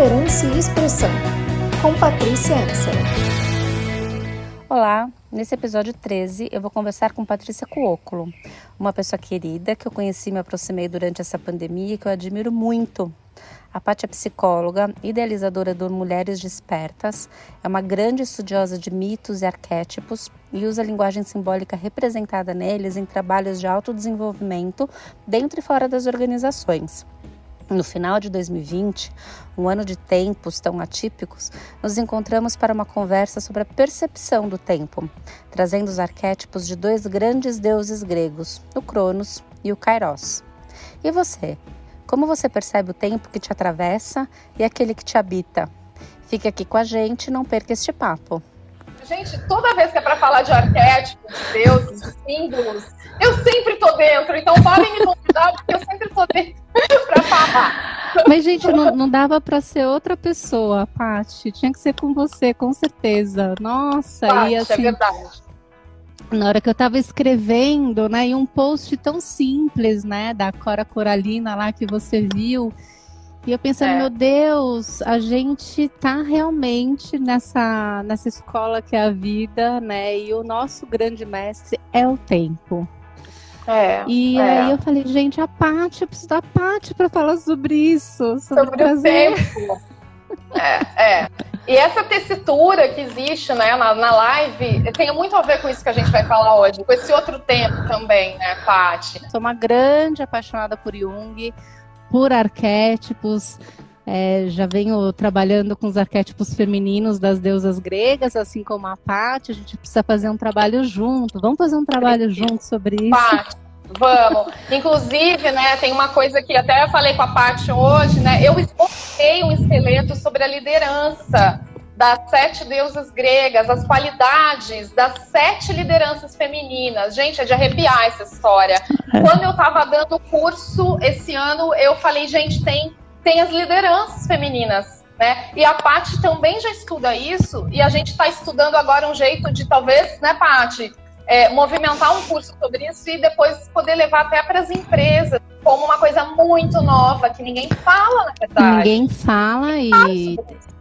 liderança e expressão, com Patrícia Ansel. Olá, nesse episódio 13 eu vou conversar com Patrícia Cuóculo, uma pessoa querida que eu conheci e me aproximei durante essa pandemia e que eu admiro muito. A Paty é psicóloga, idealizadora do Mulheres Despertas, é uma grande estudiosa de mitos e arquétipos e usa a linguagem simbólica representada neles em trabalhos de autodesenvolvimento dentro e fora das organizações. No final de 2020, um ano de tempos tão atípicos, nos encontramos para uma conversa sobre a percepção do tempo, trazendo os arquétipos de dois grandes deuses gregos, o Cronos e o Kairos. E você? Como você percebe o tempo que te atravessa e aquele que te habita? Fique aqui com a gente, não perca este papo. Gente, toda vez que é para falar de arquétipos, de deuses, de símbolos, eu sempre tô dentro. Então podem me convidar, porque eu sempre tô dentro para falar. Mas, gente, não, não dava para ser outra pessoa, Paty. Tinha que ser com você, com certeza. Nossa, Paty, e é assim. É verdade na hora que eu estava escrevendo, né, em um post tão simples, né, da Cora Coralina lá que você viu, e eu pensando, é. meu Deus, a gente tá realmente nessa nessa escola que é a vida, né, e o nosso grande mestre é o tempo. É, e é. aí eu falei, gente, a Paty, eu preciso da Paty para falar sobre isso, sobre, sobre o tempo. É, é. E essa tessitura que existe né, na, na live tem muito a ver com isso que a gente vai falar hoje, com esse outro tempo também, né, Paty? Sou uma grande apaixonada por Jung, por arquétipos. É, já venho trabalhando com os arquétipos femininos das deusas gregas, assim como a Paty. A gente precisa fazer um trabalho junto. Vamos fazer um trabalho junto sobre isso. Paty. Vamos. Inclusive, né, tem uma coisa que até eu falei com a Paty hoje, né? Eu exportei um esqueleto sobre a liderança das sete deusas gregas, as qualidades das sete lideranças femininas. Gente, é de arrepiar essa história. É. Quando eu estava dando o curso esse ano, eu falei, gente, tem, tem as lideranças femininas. Né? E a Paty também já estuda isso, e a gente está estudando agora um jeito de talvez, né, Paty, é, movimentar um curso sobre isso e depois poder levar até para as empresas como uma coisa muito nova que ninguém fala, na verdade. Ninguém fala e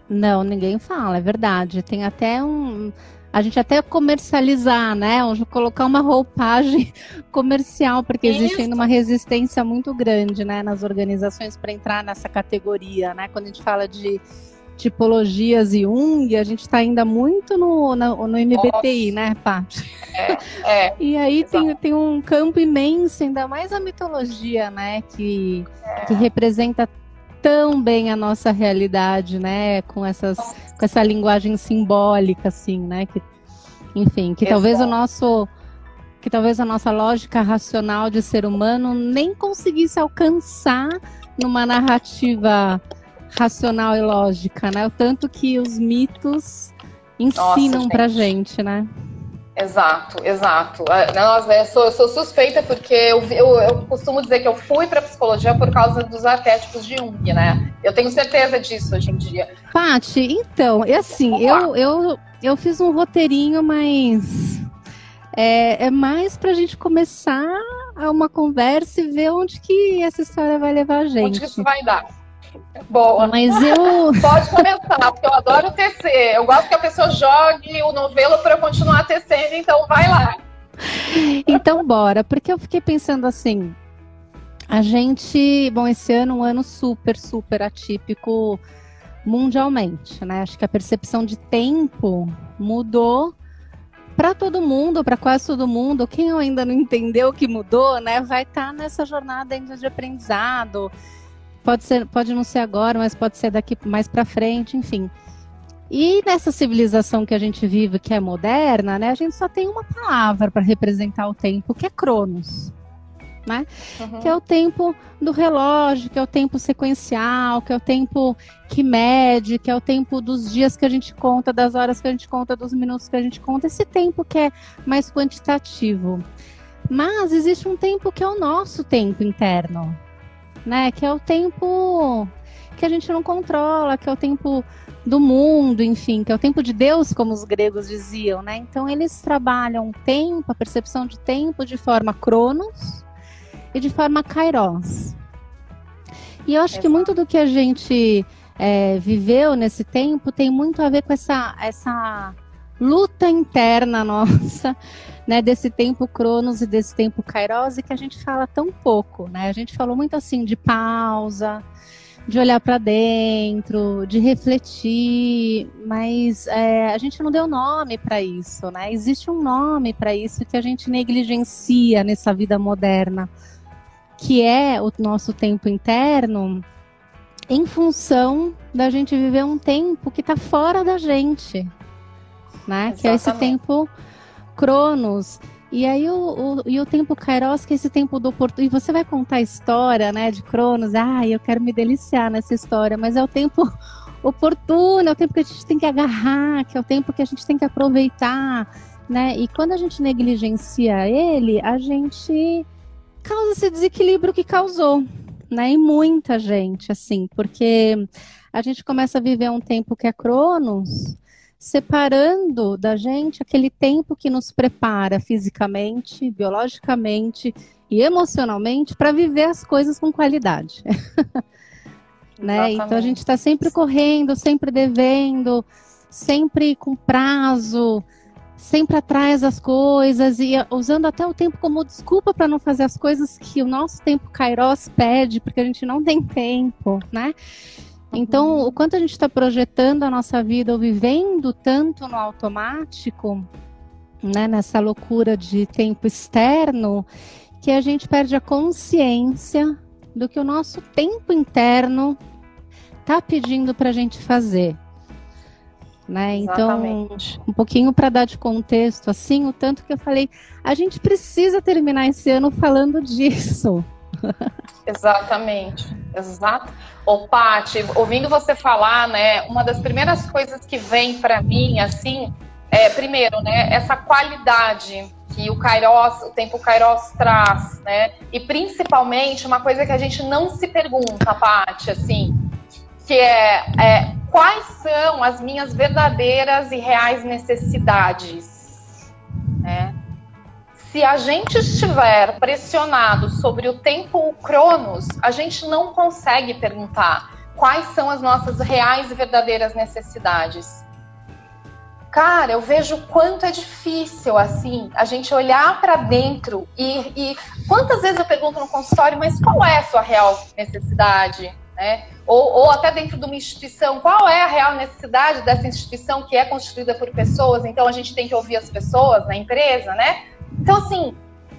não, ninguém fala, é verdade. Tem até um a gente até comercializar, né? Colocar uma roupagem comercial, porque Isso. existe ainda uma resistência muito grande, né, nas organizações para entrar nessa categoria, né? Quando a gente fala de tipologias e Jung, a gente está ainda muito no, no, no MBTI, Nossa. né, Paty? É, é, e aí tem, tem um campo imenso, ainda mais a mitologia, né, que, é. que representa tão bem a nossa realidade, né, com, essas, com essa linguagem simbólica, assim, né, que, enfim, que Exato. talvez o nosso que talvez a nossa lógica racional de ser humano nem conseguisse alcançar numa narrativa racional e lógica, né? O tanto que os mitos ensinam Nossa, pra gente, né? Exato, exato. Ah, nossa, eu sou, eu sou suspeita porque eu, eu, eu, costumo dizer que eu fui para psicologia por causa dos arquétipos de Jung, né? Eu tenho certeza disso hoje em dia. Paty, então, é assim, eu, eu, eu fiz um roteirinho, mas é, é mais para a gente começar uma conversa e ver onde que essa história vai levar a gente. Onde que isso vai dar? Boa. Mas eu. Pode começar, porque eu adoro tecer. Eu gosto que a pessoa jogue o novelo para eu continuar tecendo, então vai lá. Então, bora, porque eu fiquei pensando assim. A gente, bom, esse ano é um ano super, super atípico mundialmente, né? Acho que a percepção de tempo mudou para todo mundo, para quase todo mundo. Quem ainda não entendeu que mudou, né, vai estar tá nessa jornada ainda de aprendizado Pode ser, pode não ser agora, mas pode ser daqui mais para frente, enfim. E nessa civilização que a gente vive, que é moderna, né, a gente só tem uma palavra para representar o tempo, que é Cronos. Né? Uhum. Que é o tempo do relógio, que é o tempo sequencial, que é o tempo que mede, que é o tempo dos dias que a gente conta, das horas que a gente conta, dos minutos que a gente conta, esse tempo que é mais quantitativo. Mas existe um tempo que é o nosso tempo interno, né? Que é o tempo que a gente não controla, que é o tempo do mundo, enfim, que é o tempo de Deus, como os gregos diziam, né? Então eles trabalham o tempo, a percepção de tempo de forma cronos e de forma kairos. E eu acho que muito do que a gente é, viveu nesse tempo tem muito a ver com essa, essa luta interna nossa, né, desse tempo Cronos e desse tempo Kairos, e que a gente fala tão pouco, né? A gente falou muito assim de pausa, de olhar para dentro, de refletir, mas é, a gente não deu nome para isso, né? Existe um nome para isso que a gente negligencia nessa vida moderna, que é o nosso tempo interno em função da gente viver um tempo que está fora da gente, né? Exatamente. Que é esse tempo Cronos. E aí o, o, e o tempo Kairos, que é esse tempo do oportuno. E você vai contar a história, né, de Cronos. Ah, eu quero me deliciar nessa história, mas é o tempo oportuno, é o tempo que a gente tem que agarrar, que é o tempo que a gente tem que aproveitar, né? E quando a gente negligencia ele, a gente causa esse desequilíbrio que causou, né? E muita gente, assim, porque a gente começa a viver um tempo que é Cronos, separando da gente aquele tempo que nos prepara fisicamente, biologicamente e emocionalmente para viver as coisas com qualidade. né? Então a gente está sempre correndo, sempre devendo, sempre com prazo, sempre atrás das coisas e usando até o tempo como desculpa para não fazer as coisas que o nosso tempo Kairos pede, porque a gente não tem tempo, né? Então, o quanto a gente está projetando a nossa vida ou vivendo tanto no automático, né, nessa loucura de tempo externo, que a gente perde a consciência do que o nosso tempo interno está pedindo para a gente fazer. Né? Então, um pouquinho para dar de contexto, assim, o tanto que eu falei, a gente precisa terminar esse ano falando disso. Exatamente, exato. Ô, Paty, ouvindo você falar, né, uma das primeiras coisas que vem para mim, assim, é, primeiro, né, essa qualidade que o Kairos, o tempo Kairos traz, né, e principalmente uma coisa que a gente não se pergunta, Paty, assim, que é, é quais são as minhas verdadeiras e reais necessidades? Se a gente estiver pressionado sobre o tempo Cronos, a gente não consegue perguntar quais são as nossas reais e verdadeiras necessidades. Cara, eu vejo o quanto é difícil, assim, a gente olhar para dentro e, e quantas vezes eu pergunto no consultório, mas qual é a sua real necessidade? né? Ou, ou até dentro de uma instituição, qual é a real necessidade dessa instituição que é constituída por pessoas? Então a gente tem que ouvir as pessoas na empresa, né? Então, assim,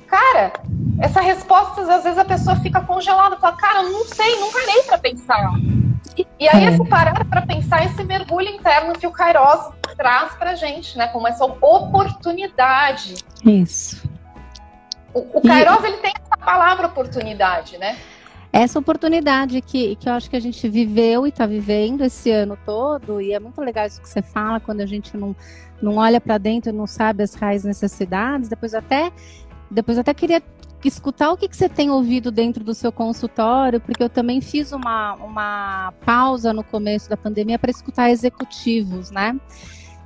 cara, essa resposta, às vezes a pessoa fica congelada, fala, cara, eu não sei, não parei para pensar. E aí, esse parar para pensar, esse mergulho interno que o Kairos traz pra gente, né? Como essa oportunidade. Isso. O, o Kairos, e... ele tem essa palavra oportunidade, né? Essa oportunidade que, que eu acho que a gente viveu e está vivendo esse ano todo, e é muito legal isso que você fala, quando a gente não, não olha para dentro, não sabe as reais necessidades, depois até, depois até queria escutar o que, que você tem ouvido dentro do seu consultório, porque eu também fiz uma, uma pausa no começo da pandemia para escutar executivos, né?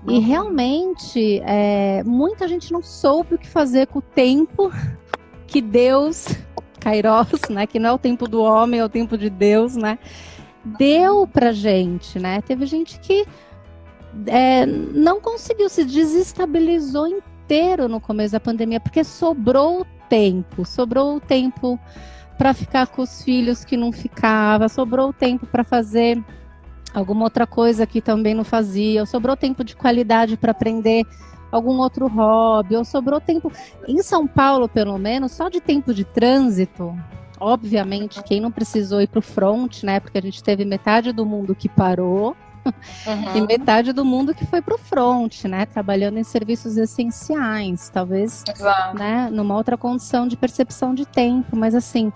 E uhum. realmente, é, muita gente não soube o que fazer com o tempo que Deus Kairos, né? Que não é o tempo do homem, é o tempo de Deus, né? Deu pra gente, né? Teve gente que é, não conseguiu, se desestabilizou inteiro no começo da pandemia, porque sobrou tempo, sobrou o tempo para ficar com os filhos que não ficava, sobrou tempo para fazer alguma outra coisa que também não fazia, sobrou tempo de qualidade para aprender algum outro hobby, ou sobrou tempo. Em São Paulo, pelo menos, só de tempo de trânsito, obviamente, quem não precisou ir para o front, né? Porque a gente teve metade do mundo que parou. Uhum. E metade do mundo que foi para o front, né? Trabalhando em serviços essenciais, talvez, Exato. né? Numa outra condição de percepção de tempo, mas assim,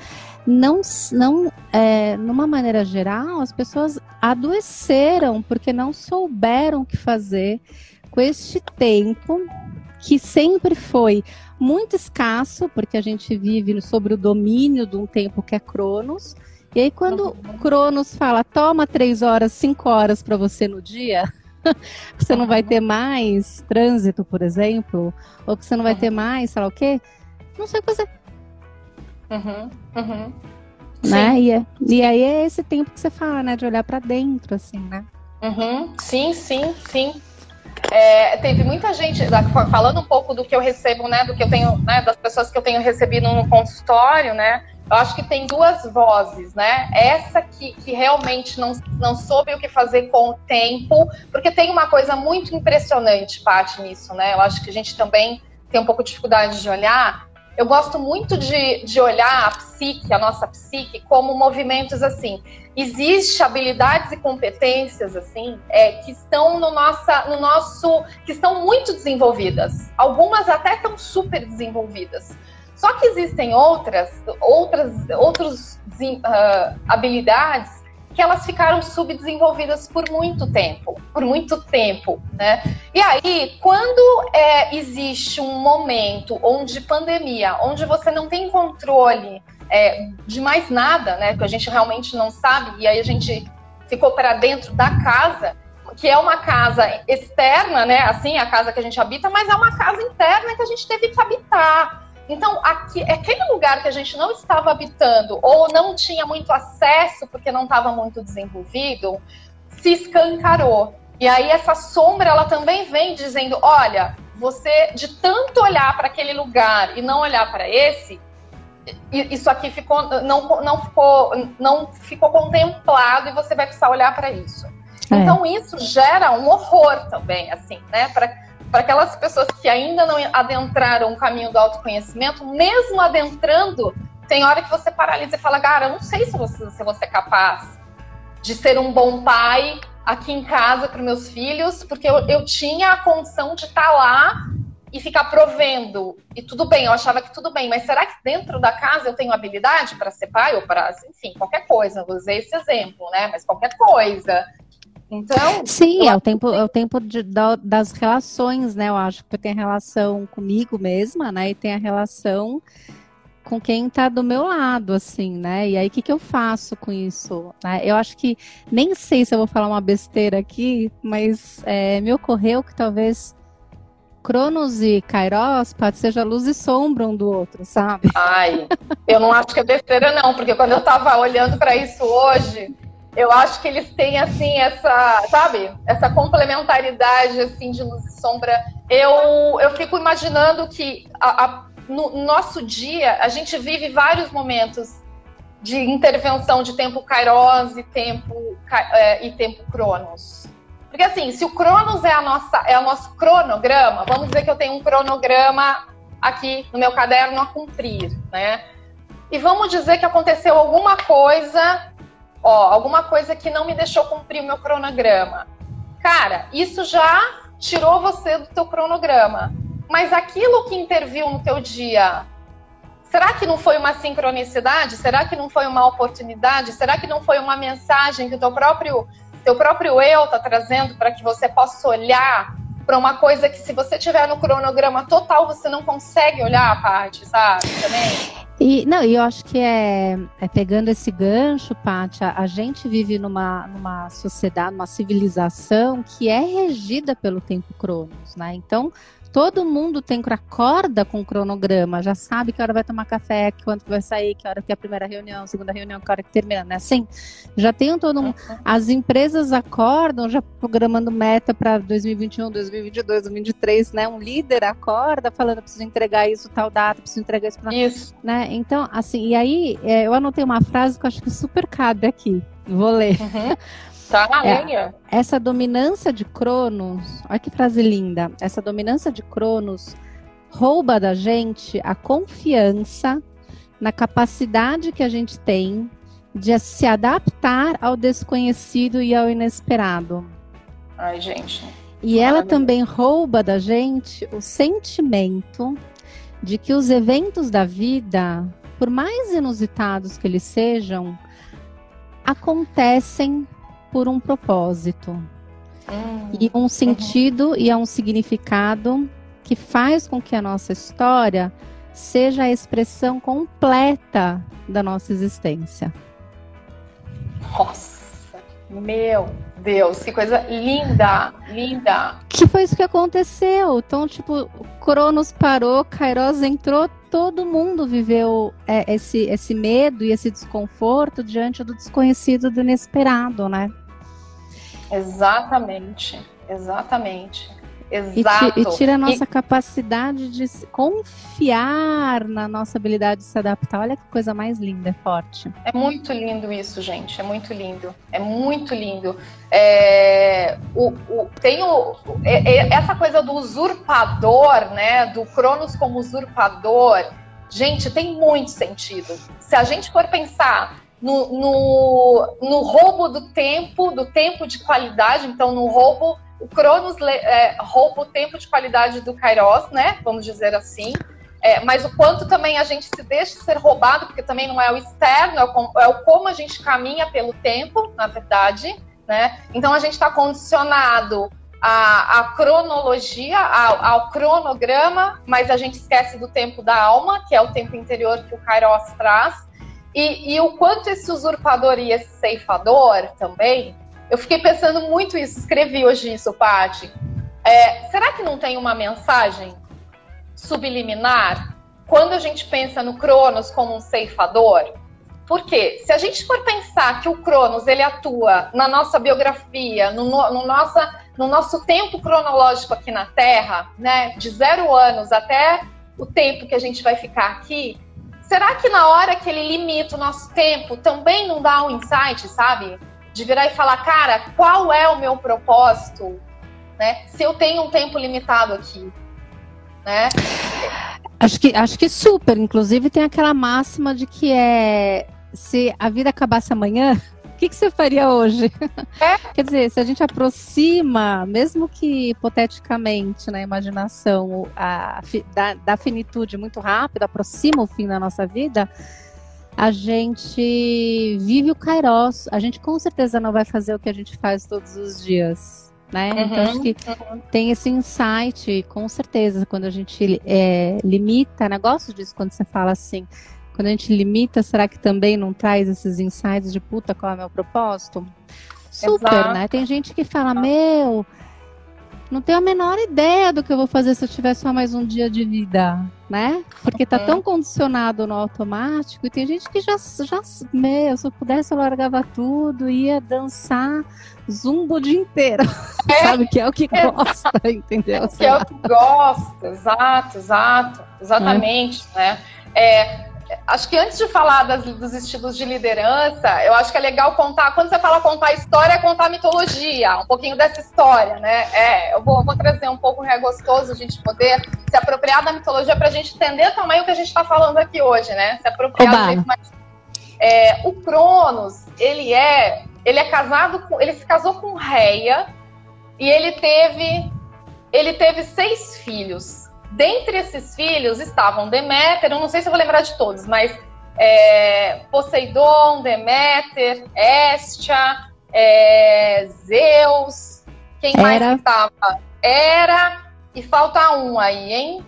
não, não, é, numa maneira geral, as pessoas adoeceram porque não souberam o que fazer com este tempo que sempre foi muito escasso, porque a gente vive sobre o domínio de um tempo que é Cronos. E aí, quando uhum. Cronos fala, toma três horas, cinco horas para você no dia, você não vai ter mais trânsito, por exemplo, ou que você não vai ter mais, sei lá o quê, não sei o que fazer. Uhum, uhum. né? E, é, e aí é esse tempo que você fala, né? De olhar para dentro, assim, né? Uhum. Sim, sim, sim. É, teve muita gente falando um pouco do que eu recebo, né? Do que eu tenho, né? Das pessoas que eu tenho recebido no consultório, né? Eu acho que tem duas vozes, né? Essa que, que realmente não, não soube o que fazer com o tempo, porque tem uma coisa muito impressionante, Paty, nisso, né? Eu acho que a gente também tem um pouco de dificuldade de olhar. Eu gosto muito de, de olhar a psique, a nossa psique, como movimentos assim. Existem habilidades e competências assim é, que estão no, nossa, no nosso, que estão muito desenvolvidas. Algumas até estão super desenvolvidas. Só que existem outras, outras, outros uh, habilidades que elas ficaram subdesenvolvidas por muito tempo, por muito tempo, né? E aí, quando é, existe um momento onde pandemia, onde você não tem controle é, de mais nada, né? Que a gente realmente não sabe, e aí a gente ficou para dentro da casa, que é uma casa externa, né? Assim, a casa que a gente habita, mas é uma casa interna que a gente teve que habitar. Então, aqui, aquele lugar que a gente não estava habitando ou não tinha muito acesso porque não estava muito desenvolvido, se escancarou. E aí essa sombra, ela também vem dizendo, olha, você de tanto olhar para aquele lugar e não olhar para esse, isso aqui ficou não, não ficou não ficou contemplado e você vai precisar olhar para isso. É. Então isso gera um horror também, assim, né? Pra, para aquelas pessoas que ainda não adentraram o caminho do autoconhecimento, mesmo adentrando, tem hora que você paralisa e fala, cara, eu não sei se você, se você é capaz de ser um bom pai aqui em casa para meus filhos, porque eu, eu tinha a condição de estar tá lá e ficar provendo. E tudo bem, eu achava que tudo bem, mas será que dentro da casa eu tenho habilidade para ser pai ou para, enfim, qualquer coisa? Eu usei esse exemplo, né? Mas qualquer coisa. Então. Sim, é o tempo, é o tempo de, da, das relações, né? Eu acho que tem a relação comigo mesma, né? E tem a relação com quem está do meu lado, assim, né? E aí, o que, que eu faço com isso? Né? Eu acho que nem sei se eu vou falar uma besteira aqui, mas é, me ocorreu que talvez Cronos e Kairos pode seja luz e sombra um do outro, sabe? Ai, eu não acho que é besteira, não, porque quando eu estava olhando para isso hoje, eu acho que eles têm assim essa, sabe, essa complementaridade assim de luz e sombra. Eu eu fico imaginando que a, a, no nosso dia a gente vive vários momentos de intervenção de tempo Kairos e tempo é, e tempo Cronos. Porque assim, se o Cronos é a nossa é o nosso cronograma, vamos dizer que eu tenho um cronograma aqui no meu caderno a cumprir, né? E vamos dizer que aconteceu alguma coisa ó, alguma coisa que não me deixou cumprir meu cronograma. Cara, isso já tirou você do teu cronograma. Mas aquilo que interviu no teu dia, será que não foi uma sincronicidade? Será que não foi uma oportunidade? Será que não foi uma mensagem que o teu próprio, teu próprio eu está trazendo para que você possa olhar para uma coisa que se você tiver no cronograma total, você não consegue olhar a parte, sabe? Também. E, não, eu acho que é, é pegando esse gancho, Paty, a, a, gente vive numa, numa sociedade, numa civilização que é regida pelo tempo cronos, né? Então, Todo mundo tem acorda com o cronograma, já sabe que hora vai tomar café, quanto vai sair, que hora que é a primeira reunião, segunda reunião, que hora que termina, né? Assim, já tem todo um, as empresas acordam já programando meta para 2021, 2022, 2023, né? Um líder acorda falando preciso entregar isso tal data, preciso entregar isso, pra... isso. né? Então, assim, e aí é, eu anotei uma frase que eu acho que super cabe aqui. Vou ler. Uhum. Tá na é, Essa dominância de Cronos, olha que frase linda. Essa dominância de Cronos rouba da gente a confiança na capacidade que a gente tem de se adaptar ao desconhecido e ao inesperado. Ai, gente. E ela também rouba da gente o sentimento de que os eventos da vida, por mais inusitados que eles sejam, acontecem por um propósito. Hum. E um sentido uhum. e é um significado que faz com que a nossa história seja a expressão completa da nossa existência. Nossa, Meu Deus, que coisa linda, linda. Que foi isso que aconteceu. Então, tipo, Cronos parou, Kairos entrou, todo mundo viveu é, esse, esse medo e esse desconforto diante do desconhecido, do inesperado, né? Exatamente, exatamente. Exato. E, tira a nossa e... capacidade de confiar na nossa habilidade de se adaptar. Olha que coisa mais linda, é forte. É muito lindo isso, gente. É muito lindo. É muito lindo. É, o, o, tem o, é, é, essa coisa do usurpador, né? Do Cronos como usurpador. Gente, tem muito sentido. Se a gente for pensar no, no, no roubo do tempo, do tempo de qualidade, então no roubo o Cronos é, rouba o tempo de qualidade do Kairos, né? Vamos dizer assim. É, mas o quanto também a gente se deixa ser roubado, porque também não é o externo, é o, é o como a gente caminha pelo tempo, na verdade. Né? Então a gente está condicionado à, à cronologia, ao, ao, cronograma, mas a gente esquece do tempo da alma, que é o tempo interior que o Kairos traz. E, e o quanto esse usurpador e esse ceifador também eu fiquei pensando muito isso, escrevi hoje isso, Paty. É, será que não tem uma mensagem subliminar quando a gente pensa no Cronos como um ceifador? Porque se a gente for pensar que o Cronos ele atua na nossa biografia, no, no, nossa, no nosso tempo cronológico aqui na Terra, né, de zero anos até o tempo que a gente vai ficar aqui, será que na hora que ele limita o nosso tempo também não dá um insight, sabe? De virar e falar, cara, qual é o meu propósito, né? Se eu tenho um tempo limitado aqui, né? Acho que, acho que super. Inclusive tem aquela máxima de que é se a vida acabasse amanhã, o que, que você faria hoje? É. Quer dizer, se a gente aproxima, mesmo que hipoteticamente, na imaginação, a, da, da finitude muito rápido, aproxima o fim da nossa vida, a gente vive o Kairos. A gente com certeza não vai fazer o que a gente faz todos os dias. Né? Uhum, então acho que uhum. tem esse insight, com certeza, quando a gente é, limita, negócio disso quando você fala assim, quando a gente limita, será que também não traz esses insights de puta, qual é o meu propósito? Super, Exato. né? Tem gente que fala, meu, não tenho a menor ideia do que eu vou fazer se eu tiver só mais um dia de vida, né? Porque tá tão condicionado no automático e tem gente que já, já meu, se eu pudesse eu largava tudo, ia dançar zumbo o dia inteiro, é. sabe? Que é o que é. gosta, entendeu? Que é o que gosta, exato, exato, exatamente, é. né? É, acho que antes de falar das, dos estilos de liderança, eu acho que é legal contar. Quando você fala contar história, é contar mitologia, um pouquinho dessa história, né? É, eu vou, vou trazer um pouco, é gostoso a gente poder se apropriar da mitologia para a gente entender também o que a gente está falando aqui hoje, né? Se apropriar Oba. do jeito mais. É, o Cronos, ele é, ele é casado com, ele se casou com Reia e ele teve, ele teve seis filhos. Dentre esses filhos estavam Deméter, eu não sei se eu vou lembrar de todos, mas é, Poseidon, Deméter, Hestia, é, Zeus, quem Era. mais estava? Era, e falta um aí, hein?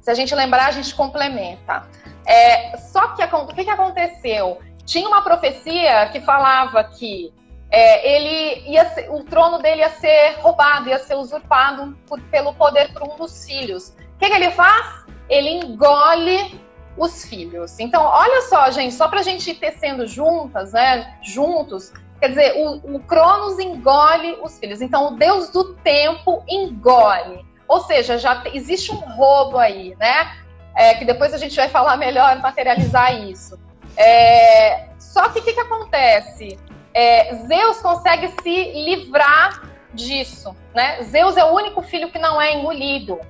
Se a gente lembrar, a gente complementa. É, só que o que, que aconteceu? Tinha uma profecia que falava que é, ele ia ser, o trono dele ia ser roubado, ia ser usurpado por, pelo poder por um dos filhos. O que, que ele faz? Ele engole os filhos. Então, olha só, gente, só para a gente ir tecendo juntas, né? Juntos. Quer dizer, o, o Cronos engole os filhos. Então, o Deus do tempo engole. Ou seja, já existe um roubo aí, né? É, que depois a gente vai falar melhor, materializar isso. É, só que o que, que acontece? É, Zeus consegue se livrar disso, né? Zeus é o único filho que não é engolido.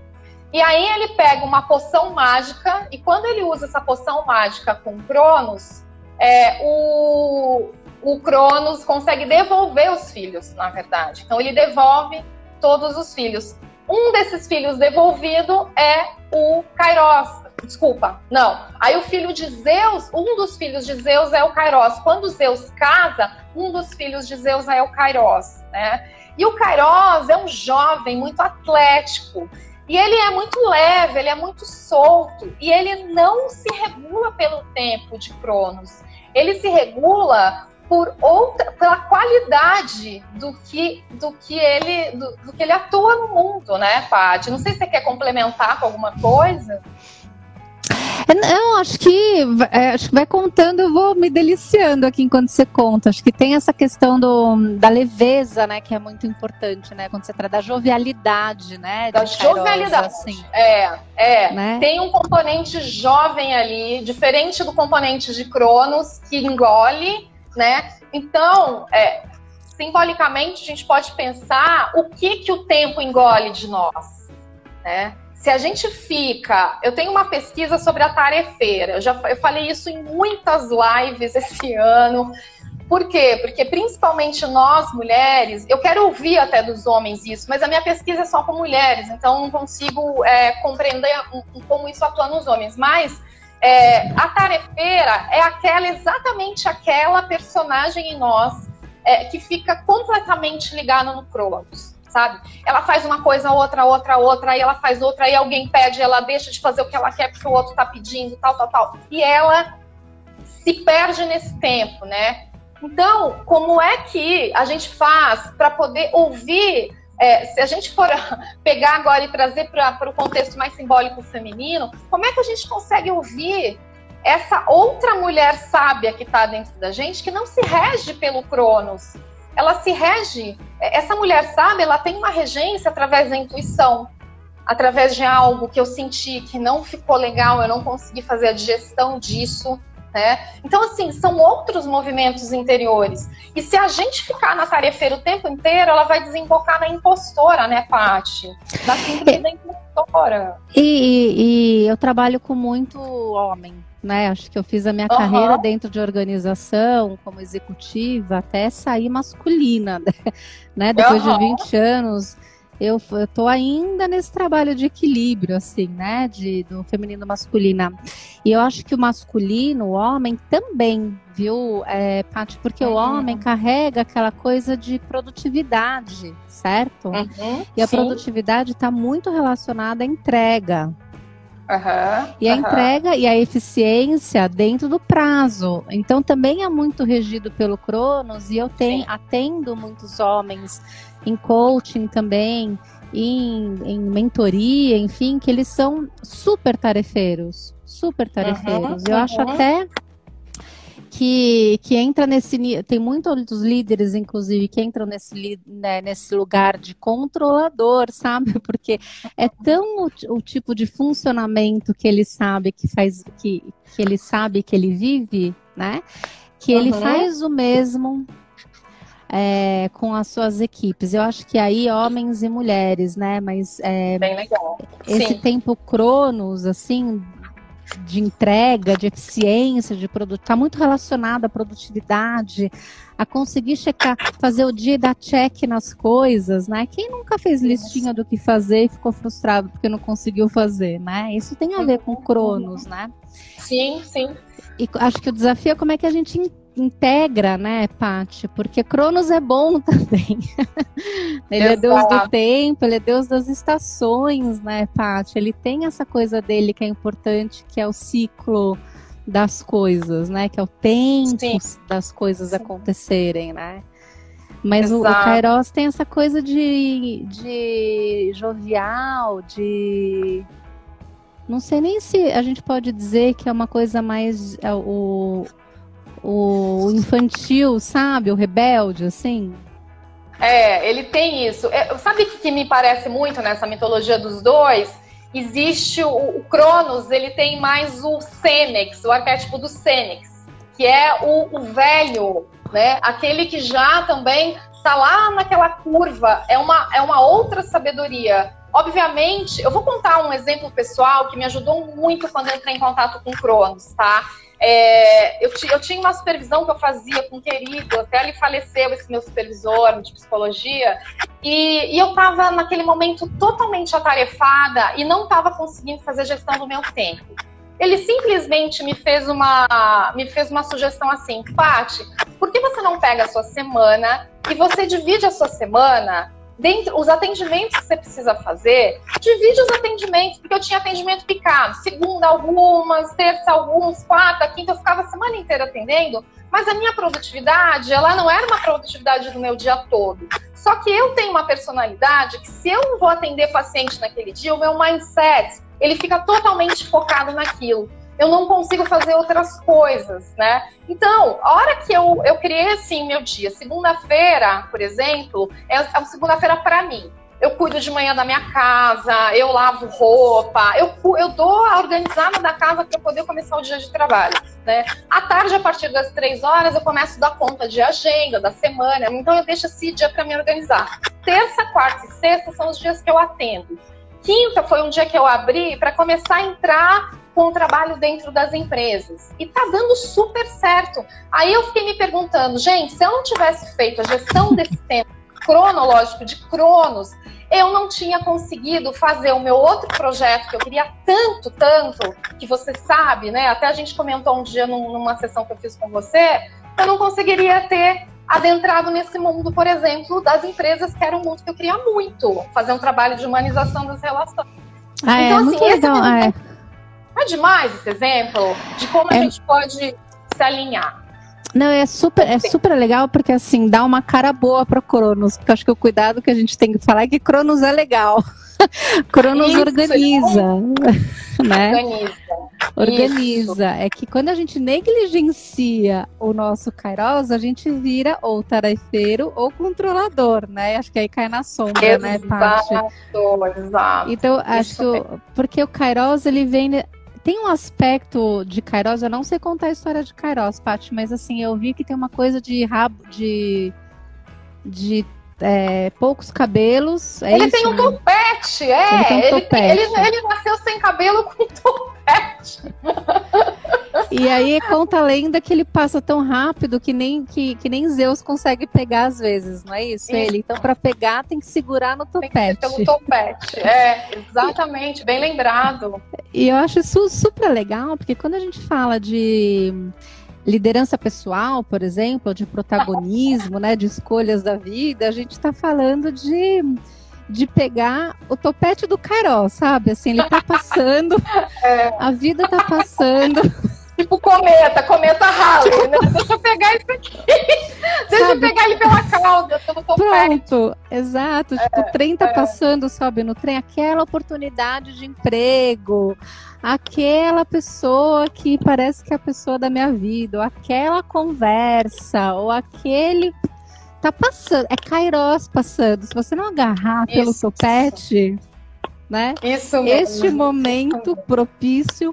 E aí ele pega uma poção mágica e quando ele usa essa poção mágica com Cronos, é, o, o Cronos consegue devolver os filhos, na verdade. Então ele devolve todos os filhos. Um desses filhos devolvido é o Kairos, Desculpa, não. Aí o filho de Zeus, um dos filhos de Zeus é o Kairos. Quando Zeus casa, um dos filhos de Zeus é o Kairos, né? E o Kairos é um jovem muito atlético. E ele é muito leve, ele é muito solto. E ele não se regula pelo tempo de Cronos. Ele se regula por outra, pela qualidade do que, do que ele, do, do que ele atua no mundo, né, Paty? Não sei se você quer complementar com alguma coisa. É, não, acho que, é, acho que vai contando, eu vou me deliciando aqui enquanto você conta. Acho que tem essa questão do, da leveza, né, que é muito importante, né, quando você trata da jovialidade, né? Da jovialidade, assim. É, é. Né? Tem um componente jovem ali, diferente do componente de Cronos, que engole, né? Então, é, simbolicamente, a gente pode pensar o que, que o tempo engole de nós, né? Se a gente fica. Eu tenho uma pesquisa sobre a tarefeira. Eu já eu falei isso em muitas lives esse ano. Por quê? Porque principalmente nós mulheres, eu quero ouvir até dos homens isso, mas a minha pesquisa é só com mulheres, então não consigo é, compreender como isso atua nos homens. Mas é, a tarefeira é aquela exatamente aquela personagem em nós é, que fica completamente ligada no Cronos sabe? Ela faz uma coisa, outra, outra, outra, aí ela faz outra, aí alguém pede, ela deixa de fazer o que ela quer porque o outro tá pedindo, tal, tal, tal. E ela se perde nesse tempo, né? Então, como é que a gente faz para poder ouvir? É, se a gente for pegar agora e trazer para o contexto mais simbólico feminino, como é que a gente consegue ouvir essa outra mulher sábia que está dentro da gente, que não se rege pelo Cronos, ela se rege. Essa mulher sabe, ela tem uma regência através da intuição, através de algo que eu senti que não ficou legal, eu não consegui fazer a digestão disso. Né? Então, assim, são outros movimentos interiores. E se a gente ficar na tarefeira o tempo inteiro, ela vai desembocar na impostora, né, Paty? Na síndrome da impostora. E, e, e eu trabalho com muito homem, né? Acho que eu fiz a minha uhum. carreira dentro de organização, como executiva, até sair masculina, né? Depois uhum. de 20 anos, eu, eu tô ainda nesse trabalho de equilíbrio, assim, né? De, do feminino masculina. E eu acho que o masculino, o homem, também, viu, é, Paty? Porque uhum. o homem carrega aquela coisa de produtividade, certo? Uhum. E a Sim. produtividade está muito relacionada à entrega, Uhum, e a uhum. entrega e a eficiência dentro do prazo. Então também é muito regido pelo Cronos e eu tenho, atendo muitos homens em coaching também, em, em mentoria, enfim, que eles são super tarefeiros. Super tarefeiros. Uhum, eu acho até que, que entra nesse. Tem muitos líderes, inclusive, que entram nesse, né, nesse lugar de controlador, sabe? Porque é tão o, o, tipo de funcionamento que ele sabe que faz, que, que ele sabe que ele vive, né? Que ele uhum. faz o mesmo é, com as suas equipes. Eu acho que aí homens e mulheres, né? Mas é, Bem legal. esse Sim. tempo cronos, assim, de entrega, de eficiência, de produto, está muito relacionado à produtividade, a conseguir checar, fazer o dia e dar check nas coisas, né? Quem nunca fez listinha do que fazer e ficou frustrado porque não conseguiu fazer, né? Isso tem a ver com Cronos, né? Sim, sim. E acho que o desafio é como é que a gente integra, né, Paty? Porque Cronos é bom também. ele Exato. é Deus do tempo, ele é Deus das estações, né, Paty? Ele tem essa coisa dele que é importante, que é o ciclo das coisas, né? Que é o tempo Sim. das coisas Sim. acontecerem, né? Mas o, o Kairos tem essa coisa de, de jovial, de não sei nem se a gente pode dizer que é uma coisa mais é, o, o infantil, sabe? O rebelde, assim. É, ele tem isso. É, sabe o que me parece muito nessa mitologia dos dois? Existe o, o Cronos, ele tem mais o Sênex, o arquétipo do Sênex, que é o, o velho, né? Aquele que já também está lá naquela curva. É uma, é uma outra sabedoria. Obviamente, eu vou contar um exemplo pessoal que me ajudou muito quando eu entrei em contato com Cronos, tá? É, eu, eu, tinha uma supervisão que eu fazia com um querido, até ele faleceu, esse meu supervisor de psicologia, e, e eu estava naquele momento totalmente atarefada e não estava conseguindo fazer gestão do meu tempo. Ele simplesmente me fez uma, me fez uma sugestão assim, Pati, por que você não pega a sua semana e você divide a sua semana dentro os atendimentos que você precisa fazer, divide os atendimentos, porque eu tinha atendimento picado, segunda algumas, terça alguns, quarta, quinta, eu ficava a semana inteira atendendo, Mas a minha produtividade, ela não era uma produtividade do meu dia todo. Só que eu tenho uma personalidade que se eu não vou atender paciente naquele dia, o meu mindset, ele fica totalmente focado naquilo eu não consigo fazer outras coisas, né? Então, a hora que eu, eu criei assim meu dia, segunda-feira, por exemplo, é, é uma segunda-feira para mim. Eu cuido de manhã da minha casa, eu lavo roupa, eu, eu dou a organizada da casa para poder começar o dia de trabalho. Né? À tarde, a partir das três horas, eu começo a dar conta de agenda, da semana, então eu deixo esse dia para me organizar. Terça, quarta e sexta são os dias que eu atendo. Quinta foi um dia que eu abri para começar a entrar com o trabalho dentro das empresas. E tá dando super certo. Aí eu fiquei me perguntando, gente, se eu não tivesse feito a gestão desse tempo cronológico de Cronos, eu não tinha conseguido fazer o meu outro projeto que eu queria tanto, tanto, que você sabe, né? Até a gente comentou um dia numa sessão que eu fiz com você, eu não conseguiria ter adentrado nesse mundo, por exemplo, das empresas, que era um mundo que eu queria muito, fazer um trabalho de humanização das relações. Ah, é, então, é, assim, muito legal. É. Não é demais esse exemplo de como é... a gente pode se alinhar. Não, é super, é super legal porque assim dá uma cara boa para Cronos, porque acho que o cuidado que a gente tem que falar é que Cronos é legal. Cronos Isso, organiza, né? Organiza. Organiza. Isso. É que quando a gente negligencia o nosso Kairos, a gente vira ou tarefeiro ou controlador, né? Acho que aí cai na sombra, né, exato, né, Paty? Exato. Então, acho porque o Kairos ele vem tem um aspecto de Kairos, eu não sei contar a história de Kairos, Paty, mas assim, eu vi que tem uma coisa de rabo, de, de é, poucos cabelos. É ele isso, tem um né? topete, é. Ele, tem um topete. Ele, ele, nasceu sem cabelo com topete. E aí conta a lenda que ele passa tão rápido que nem, que, que nem Zeus consegue pegar às vezes, não é isso? isso. Ele, então, para pegar, tem que segurar no topete. Tem que pelo topete, é, exatamente, bem lembrado. E eu acho isso super legal, porque quando a gente fala de liderança pessoal, por exemplo, de protagonismo, né, de escolhas da vida, a gente está falando de de pegar o topete do Carol, sabe? Assim, ele tá passando, é. a vida tá passando. Tipo cometa, cometa Halley, né? Deixa eu pegar isso aqui. Deixa Sabe? eu pegar ele pela cauda, pelo topete. Pronto, exato. É, tipo, o trem tá é. passando, sobe no trem, aquela oportunidade de emprego, aquela pessoa que parece que é a pessoa da minha vida, ou aquela conversa, ou aquele tá passando, é Kairos passando. Se você não agarrar Isso. pelo topete, né? Isso mesmo. Este momento propício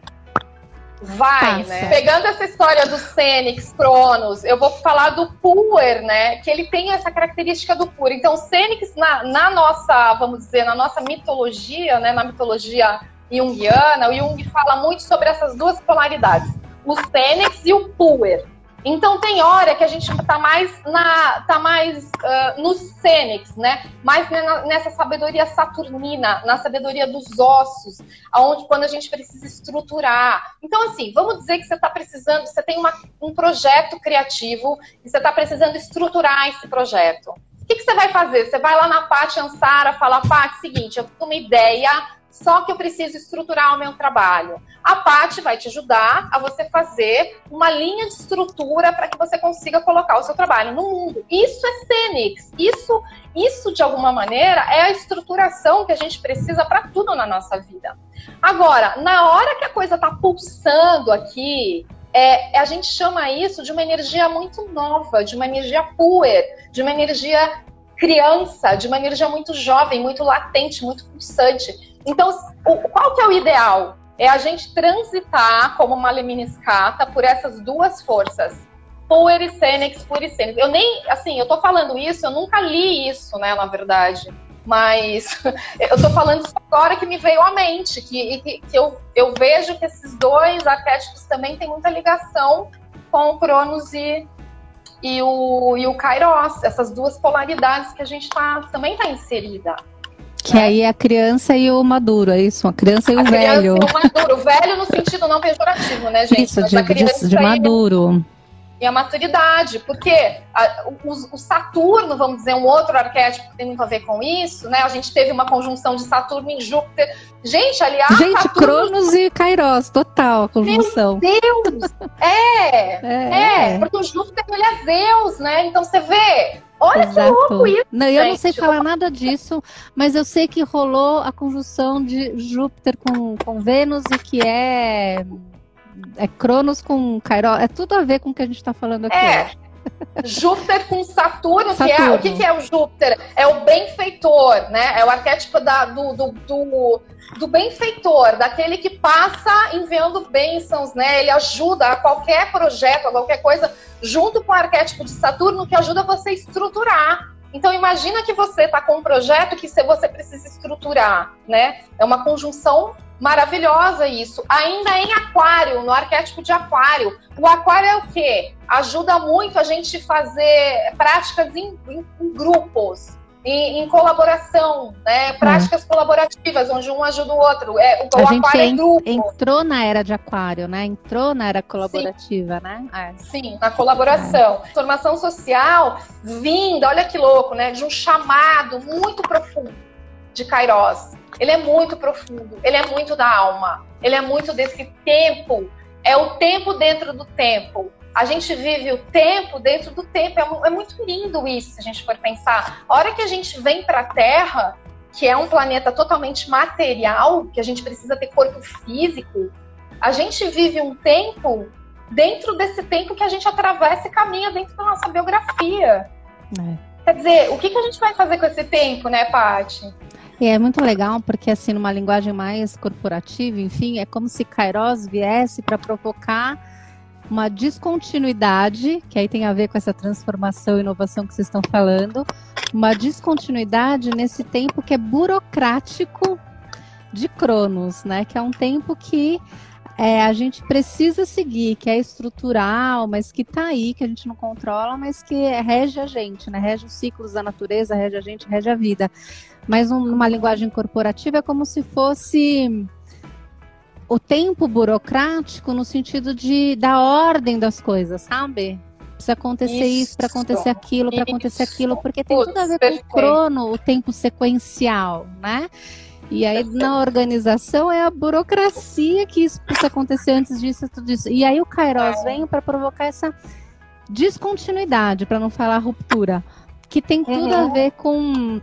Vai, Passa. né? Pegando essa história do Fênix, Cronos, eu vou falar do Puer, né? Que ele tem essa característica do Puer. Então, o Fênix, na, na nossa, vamos dizer, na nossa mitologia, né? Na mitologia junguiana, o Jung fala muito sobre essas duas polaridades, o Fênix e o Puer. Então tem hora que a gente está mais na tá mais uh, no Fênix, né? Mais nessa sabedoria saturnina, na sabedoria dos ossos, aonde quando a gente precisa estruturar. Então assim, vamos dizer que você está precisando, você tem uma, um projeto criativo e você está precisando estruturar esse projeto. O que, que, você vai fazer? Você vai lá na Paty Ansara, fala, Paty, seguinte, eu tenho uma ideia só que eu preciso estruturar o meu trabalho. A Paty vai te ajudar a você fazer uma linha de estrutura para que você consiga colocar o seu trabalho no mundo. Isso é Fênix. Isso, isso de alguma maneira é a estruturação que a gente precisa para tudo na nossa vida. Agora, na hora que a coisa está pulsando aqui, é, a gente chama isso de uma energia muito nova, de uma energia puer, de uma energia criança, de uma energia muito jovem, muito latente, muito pulsante. Então, o, qual que é o ideal? É a gente transitar como uma leminiscata por essas duas forças. Puer Senex, Puer e Senex. Eu nem, assim, eu tô falando isso, eu nunca li isso, né, na verdade. Mas eu tô falando isso agora que me veio à mente, que, que, que eu, eu vejo que esses dois arquétipos também têm muita ligação com o Cronos e, e o, e o Kairos, essas duas polaridades que a gente tá, também está inserida. Que aí é a criança e o maduro, é isso? A criança e o a velho. Criança e o maduro. O velho no sentido não pejorativo, né, gente? Isso, de, de, de maduro. e a maturidade, porque a, o, o, Saturno, vamos dizer, um outro arquétipo que tem muito a ver com isso, né? A gente teve uma conjunção de Saturno em Júpiter. Gente, aliás. Gente, Saturno... Cronos e Kairos, total, a conjunção. Meu Deus! É, é, é, porque o Júpiter ele é Zeus, né? Então você vê. Olha Exato. que louco isso. Não, eu não sei falar nada disso, mas eu sei que rolou a conjunção de Júpiter com, com Vênus e que é é Cronos com Cairo, é tudo a ver com o que a gente está falando aqui. É. Júpiter com Saturno, Saturno. Que é, o que, que, é o Júpiter? É o benfeitor, né? É o arquétipo da, do, do, do, do benfeitor, daquele que passa enviando bênçãos, né? Ele ajuda a qualquer projeto, a qualquer coisa, junto com o arquétipo de Saturno, que ajuda você a estruturar. Então imagina que você está com um projeto que você precisa estruturar, né? É uma conjunção Maravilhosa isso. Ainda em aquário, no arquétipo de aquário. O aquário é o quê? Ajuda muito a gente fazer práticas em, em, em grupos. Em, em, colaboração, né? Práticas hum. colaborativas, onde um ajuda o outro. É, o, a gente aquário é grupo. entrou na era de aquário, né? Entrou na era colaborativa, Sim. né? É. Sim, na colaboração. É. Formação social vinda, olha que louco, né? De um chamado muito profundo de Kairos. Ele é muito profundo, ele é muito da alma, ele é muito desse tempo, é o tempo dentro do tempo. A gente vive o tempo dentro do tempo, é, é muito lindo isso, se a gente for pensar. A hora que a gente vem para a Terra, que é um planeta totalmente material, que a gente precisa ter corpo físico, a gente vive um tempo dentro desse tempo que a gente atravessa e caminha dentro da nossa biografia. É. Quer dizer, o que, que a gente vai fazer com esse tempo, né, Paty? E é muito legal porque, assim, numa linguagem mais corporativa, enfim, é como se Kairos viesse para provocar uma descontinuidade, que aí tem a ver com essa transformação e inovação que vocês estão falando, uma descontinuidade nesse tempo que é burocrático de Cronos, né? Que é um tempo que é, a gente precisa seguir, que é estrutural, mas que está aí, que a gente não controla, mas que rege a gente, né? Rege os ciclos da natureza, rege a gente, rege a vida. Mas um, numa linguagem corporativa é como se fosse o tempo burocrático no sentido de da ordem das coisas, sabe? Precisa acontecer isso, isso para acontecer aquilo, para acontecer aquilo, porque tem tudo a ver com o crono, o tempo sequencial, né? E aí na organização é a burocracia que isso precisa acontecer antes disso, tudo isso. E aí o Kairos é. vem para provocar essa descontinuidade, para não falar ruptura, que tem tudo uhum. a ver com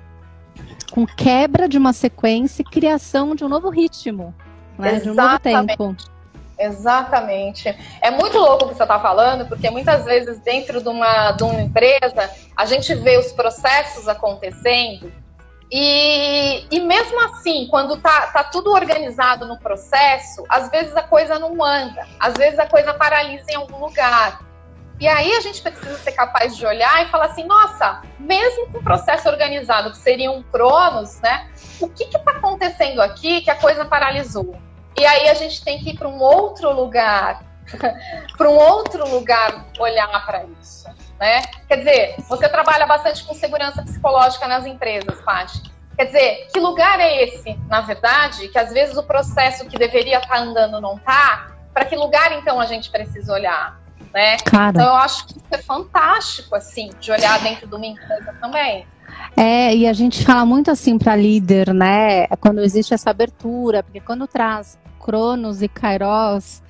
com quebra de uma sequência e criação de um novo ritmo, né? de um novo tempo. Exatamente. É muito louco o que você está falando, porque muitas vezes dentro de uma, de uma empresa a gente vê os processos acontecendo e, e mesmo assim, quando tá, tá tudo organizado no processo, às vezes a coisa não anda, às vezes a coisa paralisa em algum lugar. E aí a gente precisa ser capaz de olhar e falar assim, nossa, mesmo com o processo organizado, que seria um Cronos, né? O que está acontecendo aqui que a coisa paralisou? E aí a gente tem que ir para um outro lugar, para um outro lugar olhar para isso, né? Quer dizer, você trabalha bastante com segurança psicológica nas empresas, Paty. Quer dizer, que lugar é esse, na verdade, que às vezes o processo que deveria estar tá andando não está? Para que lugar então a gente precisa olhar? né? Claro. Então eu acho que isso é fantástico, assim, de olhar dentro de uma empresa também. É, e a gente fala muito assim para líder, né? Quando existe essa abertura, porque quando traz Cronos e Kairos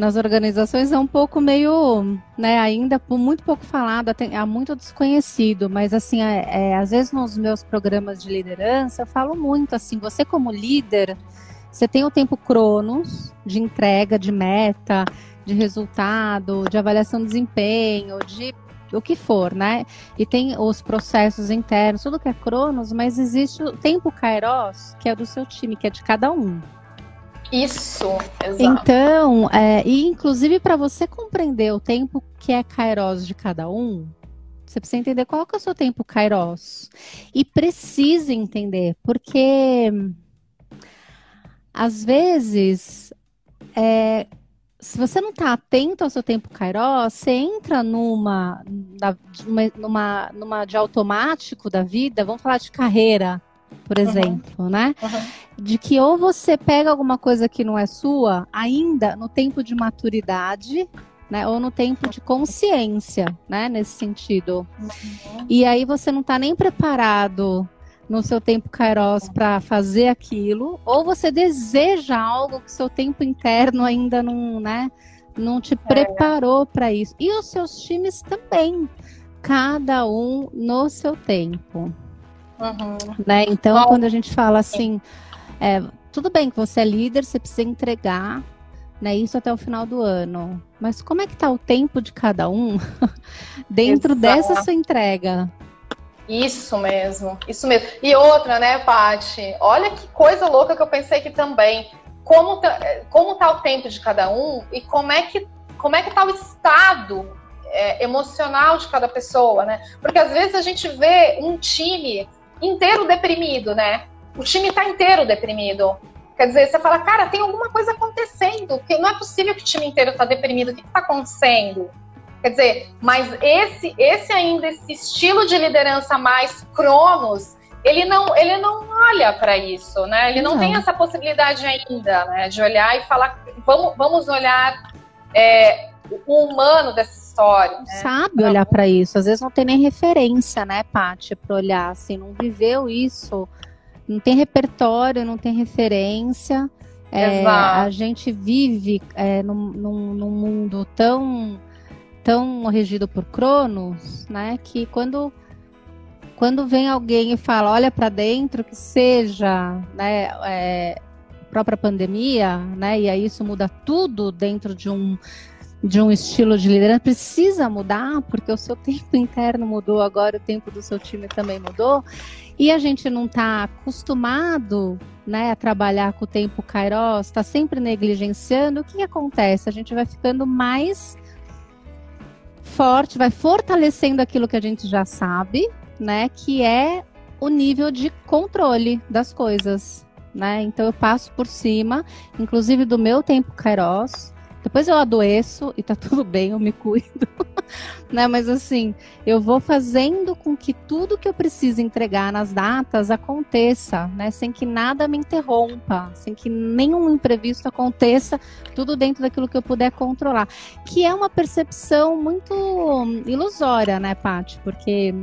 nas organizações é um pouco meio, né, ainda muito pouco falado, há muito desconhecido, mas assim, é, é, às vezes nos meus programas de liderança eu falo muito assim, você como líder, você tem o tempo Cronos de entrega, de meta, de resultado, de avaliação de desempenho, de o que for, né? E tem os processos internos, tudo que é Cronos, mas existe o tempo Kairos, que é do seu time, que é de cada um. Isso, exato. Então, é, e inclusive para você compreender o tempo que é Kairos de cada um, você precisa entender qual que é o seu tempo Kairos. E precisa entender, porque às vezes é, se você não está atento ao seu tempo Kairos, você entra numa, numa, numa de automático da vida, vamos falar de carreira, por exemplo, uhum. né? Uhum. De que ou você pega alguma coisa que não é sua, ainda no tempo de maturidade, né? Ou no tempo de consciência, né? Nesse sentido. Uhum. E aí você não está nem preparado no seu tempo kairos para fazer aquilo, ou você deseja algo que seu tempo interno ainda não, né? Não te é. preparou para isso. E os seus times também, cada um no seu tempo. Uhum. Né? Então, Bom, quando a gente fala assim, é, tudo bem que você é líder, você precisa entregar né, isso até o final do ano. Mas como é que está o tempo de cada um dentro Exato. dessa sua entrega? Isso mesmo, isso mesmo. E outra, né, Paty? Olha que coisa louca que eu pensei aqui também. Como tá, como tá o tempo de cada um e como é que como é que tá o estado é, emocional de cada pessoa, né? Porque às vezes a gente vê um time inteiro deprimido, né? O time está inteiro deprimido. Quer dizer, você fala, cara, tem alguma coisa acontecendo, porque não é possível que o time inteiro está deprimido. O que está acontecendo? Quer dizer, mas esse, esse ainda, esse estilo de liderança mais cronos, ele não, ele não olha para isso, né? Ele não, não, tem essa possibilidade ainda, né? De olhar e falar, vamos, vamos olhar é, o humano dessa história. Né? Sabe olhar para isso. Às vezes não tem nem referência, né, Paty, para olhar, assim, não viveu isso não tem repertório, não tem referência. É, a gente vive é, num, num, num, mundo tão, tão regido por Cronos, né? Que quando, quando vem alguém e fala, olha para dentro, que seja, né? É, própria pandemia, né? E aí isso muda tudo dentro de um de um estilo de liderança precisa mudar porque o seu tempo interno mudou agora o tempo do seu time também mudou e a gente não está acostumado né, a trabalhar com o tempo Kairos, está sempre negligenciando, o que, que acontece? A gente vai ficando mais forte, vai fortalecendo aquilo que a gente já sabe, né? Que é o nível de controle das coisas. Né? Então eu passo por cima, inclusive do meu tempo Kairos, depois eu adoeço e tá tudo bem, eu me cuido. né? Mas assim, eu vou fazendo com que tudo que eu preciso entregar nas datas aconteça, né? Sem que nada me interrompa, sem que nenhum imprevisto aconteça, tudo dentro daquilo que eu puder controlar. Que é uma percepção muito ilusória, né, Paty? Porque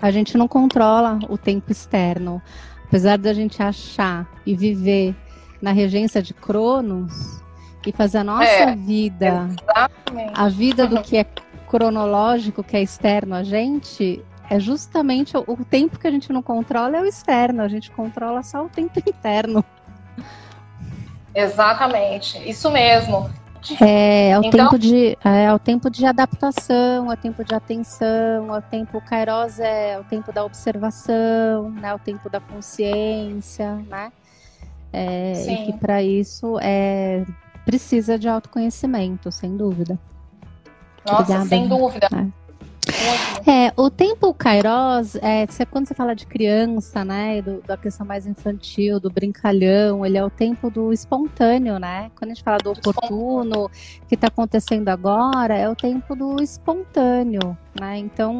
a gente não controla o tempo externo. Apesar da gente achar e viver na regência de Cronos, e fazer a nossa é, vida, exatamente. a vida do que é cronológico, que é externo a gente, é justamente o, o, tempo que a gente não controla é o externo, a gente controla só o tempo interno. Exatamente, isso mesmo. É, é o então, tempo de é, é, o tempo de adaptação, é o tempo de atenção, é o tempo Kairos é o tempo da observação, né, o tempo da consciência, né? É, e que para isso é precisa de autoconhecimento, sem dúvida. Nossa, Obrigada. sem dúvida. É. é. o tempo Kairos, é, quando você fala de criança, né, do, da questão mais infantil, do brincalhão, ele é o tempo do espontâneo, né? Quando a gente fala do oportuno, que está acontecendo agora, é o tempo do espontâneo, né? Então,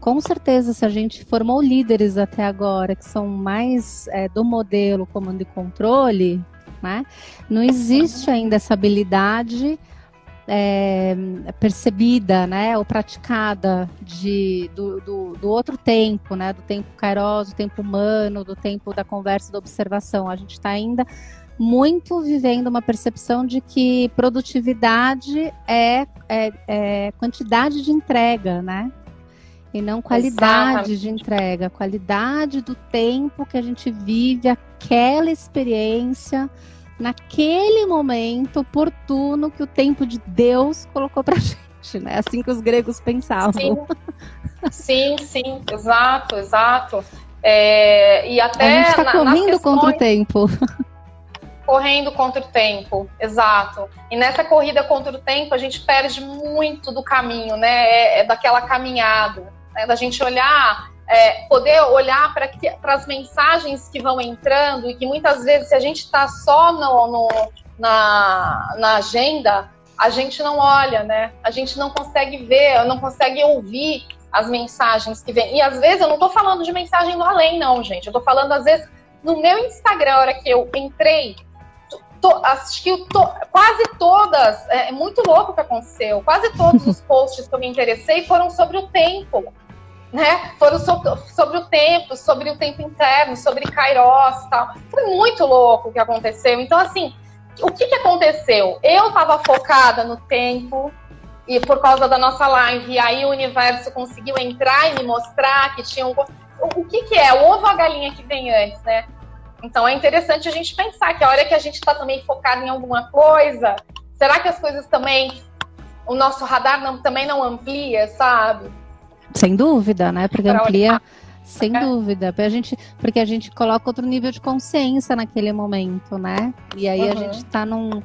com certeza, se a gente formou líderes até agora que são mais é, do modelo comando e controle, né? Não existe ainda essa habilidade é, percebida, né, ou praticada de, do, do, do, outro tempo, né, do tempo kairos, do tempo humano, do tempo da conversa, da observação. A gente está ainda muito vivendo uma percepção de que produtividade é, é, é quantidade de entrega, né? E não qualidade Exatamente. de entrega, qualidade do tempo que a gente vive aquela experiência naquele momento oportuno que o tempo de Deus colocou pra gente, né? Assim que os gregos pensavam. Sim, sim, sim exato, exato. É, e até a gente está correndo questões... contra o tempo. Correndo contra o tempo, exato. E nessa corrida contra o tempo, a gente perde muito do caminho, né? É, é daquela caminhada, né? da gente olhar é, poder olhar para as mensagens que vão entrando e que muitas vezes, se a gente está só no, no, na, na agenda, a gente não olha, né? A gente não consegue ver, não consegue ouvir as mensagens que vêm. E às vezes eu não estou falando de mensagem do além, não, gente. Eu estou falando, às vezes, no meu Instagram, a hora que eu entrei, acho que quase todas, é, é muito louco o que aconteceu, quase todos os posts que eu me interessei foram sobre o tempo. Né? Foram so, sobre o tempo, sobre o tempo interno, sobre Kairos tal. Foi muito louco o que aconteceu. Então, assim, o que, que aconteceu? Eu estava focada no tempo, e por causa da nossa live, aí o universo conseguiu entrar e me mostrar que tinha um. O que, que é? O ovo ou a galinha que vem antes, né? Então é interessante a gente pensar que a hora que a gente está também focado em alguma coisa, será que as coisas também. O nosso radar não, também não amplia, sabe? Sem dúvida, né? Porque amplia. Sem é. dúvida, porque a, gente, porque a gente coloca outro nível de consciência naquele momento, né? E aí uhum. a gente está num,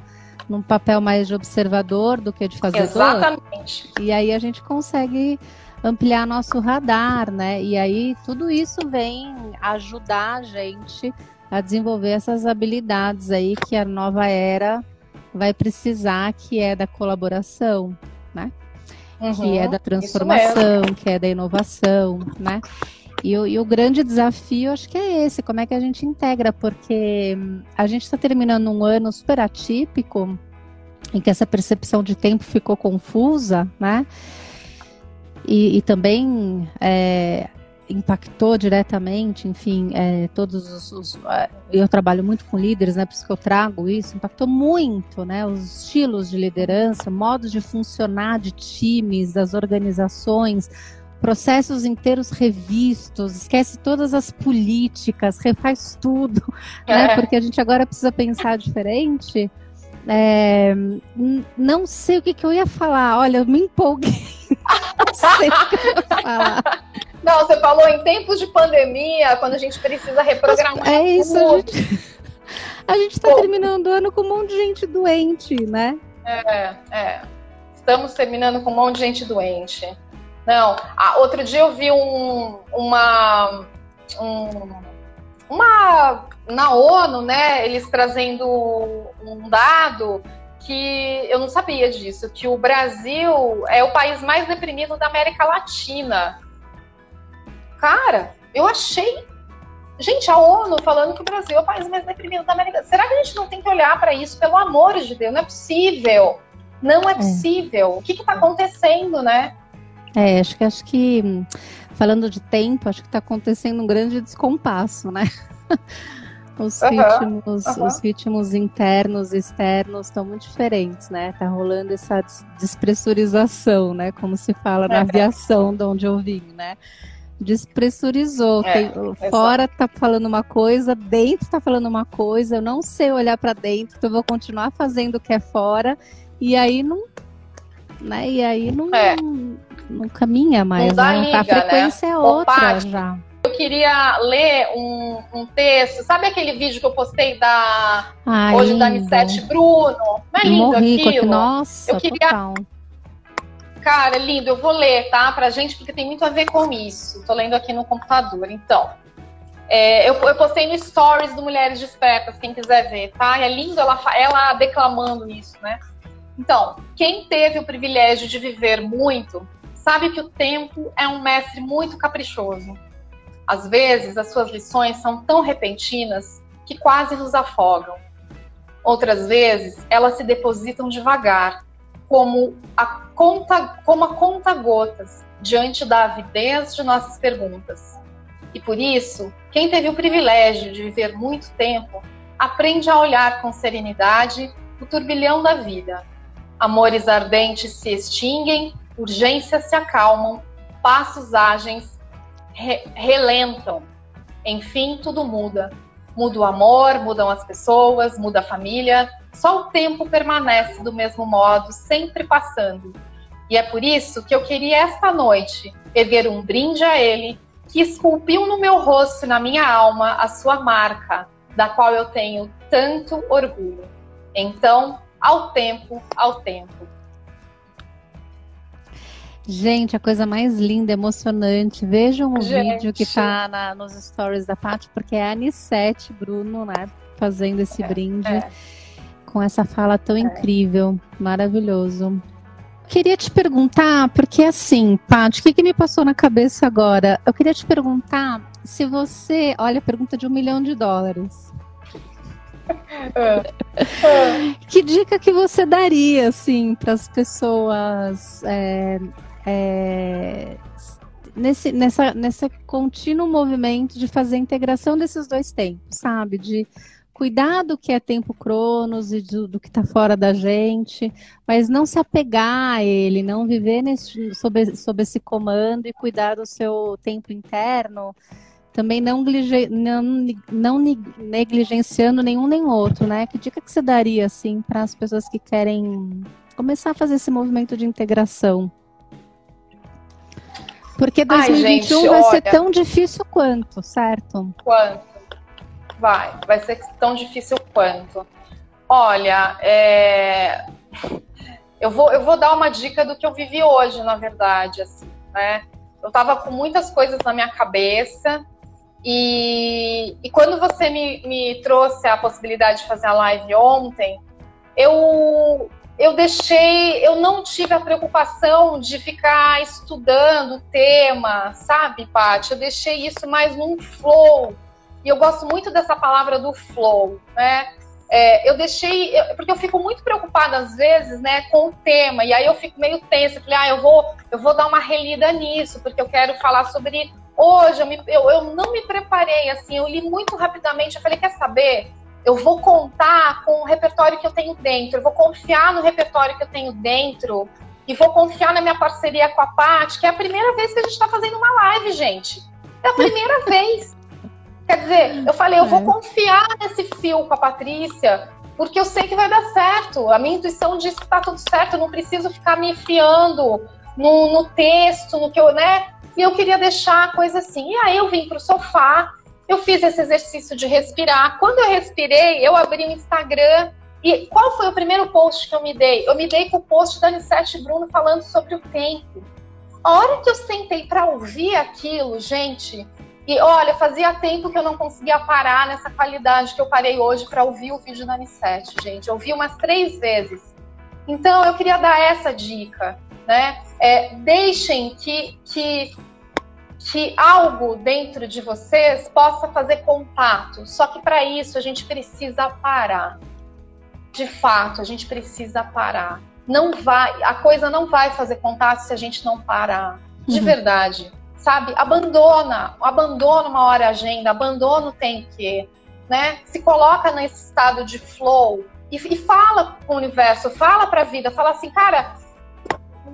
num papel mais de observador do que de fazedor. Exatamente. E aí a gente consegue ampliar nosso radar, né? E aí tudo isso vem ajudar a gente a desenvolver essas habilidades aí que a nova era vai precisar, que é da colaboração, né? Uhum, que é da transformação, que é da inovação, né? E o, e o, grande desafio, acho que é esse, como é que a gente integra, porque a gente está terminando um ano super atípico, em que essa percepção de tempo ficou confusa, né? E, e também é, impactou diretamente, enfim, é, todos os, os, é, Eu trabalho muito com líderes, né? Por isso que eu trago isso. Impactou muito, né? Os estilos de liderança, modos de funcionar de times, das organizações, processos inteiros revistos, esquece todas as políticas, refaz tudo, né? É. Porque a gente agora precisa pensar diferente. É, não sei o que, que eu ia falar. Olha, eu me empolguei. não sei o que eu ia falar. Não, você falou em tempos de pandemia, quando a gente precisa reprogramar. É isso, a gente, a gente tá terminando o ano com um monte de gente doente, né? É, é. Estamos terminando com um monte de gente doente. Não, ah, outro dia eu vi um, uma, um, uma na ONU, né? Eles trazendo um dado que eu não sabia disso, que o Brasil é o país mais deprimido da América Latina. Cara, eu achei. Gente, a ONU falando que o Brasil é o país mais deprimido da América. Será que a gente não tem que olhar para isso? Pelo amor de Deus, não é possível. Não é, é. possível. O que está acontecendo, né? É, acho que acho que falando de tempo, acho que está acontecendo um grande descompasso, né? Os, uhum, ritmos, uhum. os ritmos internos e externos estão muito diferentes, né? Tá rolando essa despressurização, né? Como se fala na aviação, de onde eu vim, né? Despressurizou. É, Tem, fora tá falando uma coisa, dentro tá falando uma coisa. Eu não sei olhar para dentro, então eu vou continuar fazendo o que é fora. E aí não, né? E aí não, é. não, não caminha mais. Não né? Liga, a frequência né? é outra já eu queria ler um, um, texto. Sabe aquele vídeo que eu postei da hoje lindo. da Nissete Bruno? Não é lindo Morri, aquilo? Nossa, eu queria. Total. Cara, é lindo. Eu vou ler, tá? Pra gente, porque tem muito a ver com isso. Tô lendo aqui no computador. Então, é, eu, eu, postei no Stories do Mulheres Despertas, quem quiser ver, tá? É lindo ela, ela declamando isso, né? Então, quem teve o privilégio de viver muito, sabe que o tempo é um mestre muito caprichoso. Às vezes, as suas lições são tão repentinas que quase nos afogam. Outras vezes, elas se depositam devagar, como a conta, como a conta-gotas diante da avidez de nossas perguntas. E por isso, quem teve o privilégio de viver muito tempo, aprende a olhar com serenidade o turbilhão da vida. Amores ardentes se extinguem, urgências se acalmam, passos ágeis re relentam. Enfim, tudo muda. Muda o amor, mudam as pessoas, muda a família. Só o tempo permanece do mesmo modo, sempre passando. E é por isso que eu queria esta noite erguer um brinde a ele, que esculpiu no meu rosto e na minha alma a sua marca, da qual eu tenho tanto orgulho. Então, ao tempo, ao tempo. Gente, a coisa mais linda, emocionante. Vejam o Gente. vídeo que tá na, nos stories da Paty, porque é a Anissete Bruno, né? Fazendo esse é, brinde é. com essa fala tão é. incrível, maravilhoso. Queria te perguntar, porque assim, Paty, o que, que me passou na cabeça agora? Eu queria te perguntar se você. Olha, pergunta de um milhão de dólares. que dica que você daria, assim, para as pessoas é, é, nesse, nessa, nesse contínuo movimento de fazer a integração desses dois tempos, sabe? De cuidar do que é tempo cronos e do, do que está fora da gente, mas não se apegar a ele, não viver nesse, sob, sob esse comando e cuidar do seu tempo interno, também não, não, não negligenciando nenhum nem outro, né? Que dica que você daria, assim, para as pessoas que querem começar a fazer esse movimento de integração? Porque 2021 Ai, gente, vai olha... ser tão difícil quanto, certo? Quanto? Vai, vai ser tão difícil quanto. Olha, é... eu, vou, eu vou dar uma dica do que eu vivi hoje, na verdade, assim, né? Eu tava com muitas coisas na minha cabeça e, e quando você me, me trouxe a possibilidade de fazer a live ontem, eu, eu deixei, eu não tive a preocupação de ficar estudando o tema, sabe, Paty? Eu deixei isso mais num flow, e eu gosto muito dessa palavra do flow, né? É, eu deixei, porque eu fico muito preocupada às vezes, né, com o tema, e aí eu fico meio tensa, falei, ah, eu vou, eu vou dar uma relida nisso, porque eu quero falar sobre hoje, eu, me, eu, eu não me preparei, assim, eu li muito rapidamente, eu falei, quer saber? Eu vou contar com o repertório que eu tenho dentro, eu vou confiar no repertório que eu tenho dentro, e vou confiar na minha parceria com a Paty, que é a primeira vez que a gente está fazendo uma live, gente. É a primeira vez. Quer dizer, eu falei, eu vou é. confiar nesse fio com a Patrícia, porque eu sei que vai dar certo. A minha intuição diz que está tudo certo, eu não preciso ficar me fiando no, no, texto, no que eu, né? E eu queria deixar a coisa assim. E aí eu vim para o sofá, eu fiz esse exercício de respirar. Quando eu respirei, eu abri o Instagram. E qual foi o primeiro post que eu me dei? Eu me dei com o post da Anissete Bruno falando sobre o tempo. A hora que eu sentei para ouvir aquilo, gente, e olha, fazia tempo que eu não conseguia parar nessa qualidade que eu parei hoje para ouvir o vídeo da Anissete, gente. Eu ouvi umas três vezes. Então, eu queria dar essa dica, né? É, deixem que, que, que algo dentro de vocês possa fazer contato. Só que para isso a gente precisa parar. De fato, a gente precisa parar. Não vai, a coisa não vai fazer contato se a gente não parar. De uhum. verdade sabe? Abandona, abandona uma hora a agenda, abandona o tem que, né? Se coloca nesse estado de flow e, e fala com o universo, fala para a vida, fala assim, cara,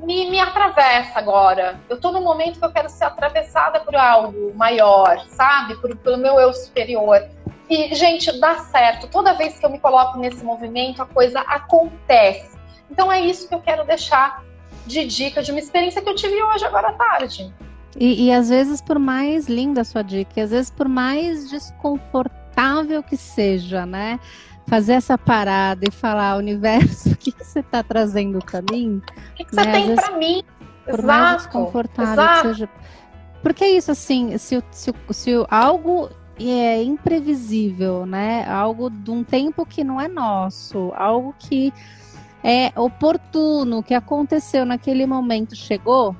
me, me atravessa agora. Eu tô num momento que eu quero ser atravessada por algo maior, sabe? Por, pelo meu eu superior. E, gente, dá certo. Toda vez que eu me coloco nesse movimento, a coisa acontece. Então é isso que eu quero deixar de dica de uma experiência que eu tive hoje, agora à tarde. E, e às vezes, por mais linda a sua dica, às vezes, por mais desconfortável que seja, né? Fazer essa parada e falar, universo, o que, que você está trazendo para mim? O que, que né? você tem para mim? Por Exato. mais desconfortável Exato. que seja. Porque é isso, assim, se, se, se algo é imprevisível, né? Algo de um tempo que não é nosso, algo que é oportuno, que aconteceu naquele momento, chegou,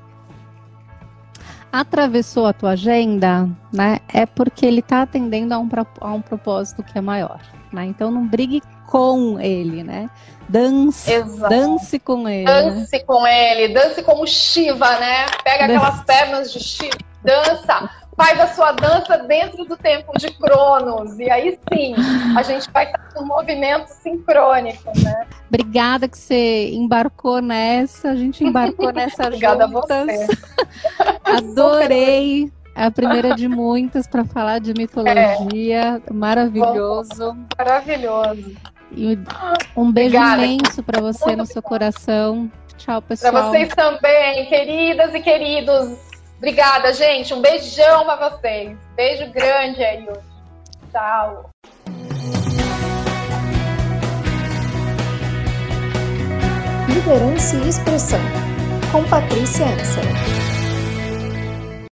atravessou a tua agenda, né, é porque ele está atendendo a um, a um propósito que é maior, né? Então não brigue com ele, né? Dance, Exato. dance com ele. Dance né? com ele, dance como Shiva, né? Pega aquelas pernas de Shiva, dança, faz a sua dança dentro do tempo de Cronos. E aí sim, a gente vai estar no movimento sincrônico, né? Obrigada que você embarcou nessa, a gente embarcou nessa Obrigada juntas. a você. Adorei. A primeira de muitas para falar de mitologia. É. Maravilhoso. Maravilhoso. E um beijo Obrigada. imenso para você Muito no seu coração. Tchau, pessoal. Para vocês também, queridas e queridos. Obrigada, gente. Um beijão para vocês. Beijo grande aí hoje. Tchau. Liderança e Expressão, com Patrícia Ansel.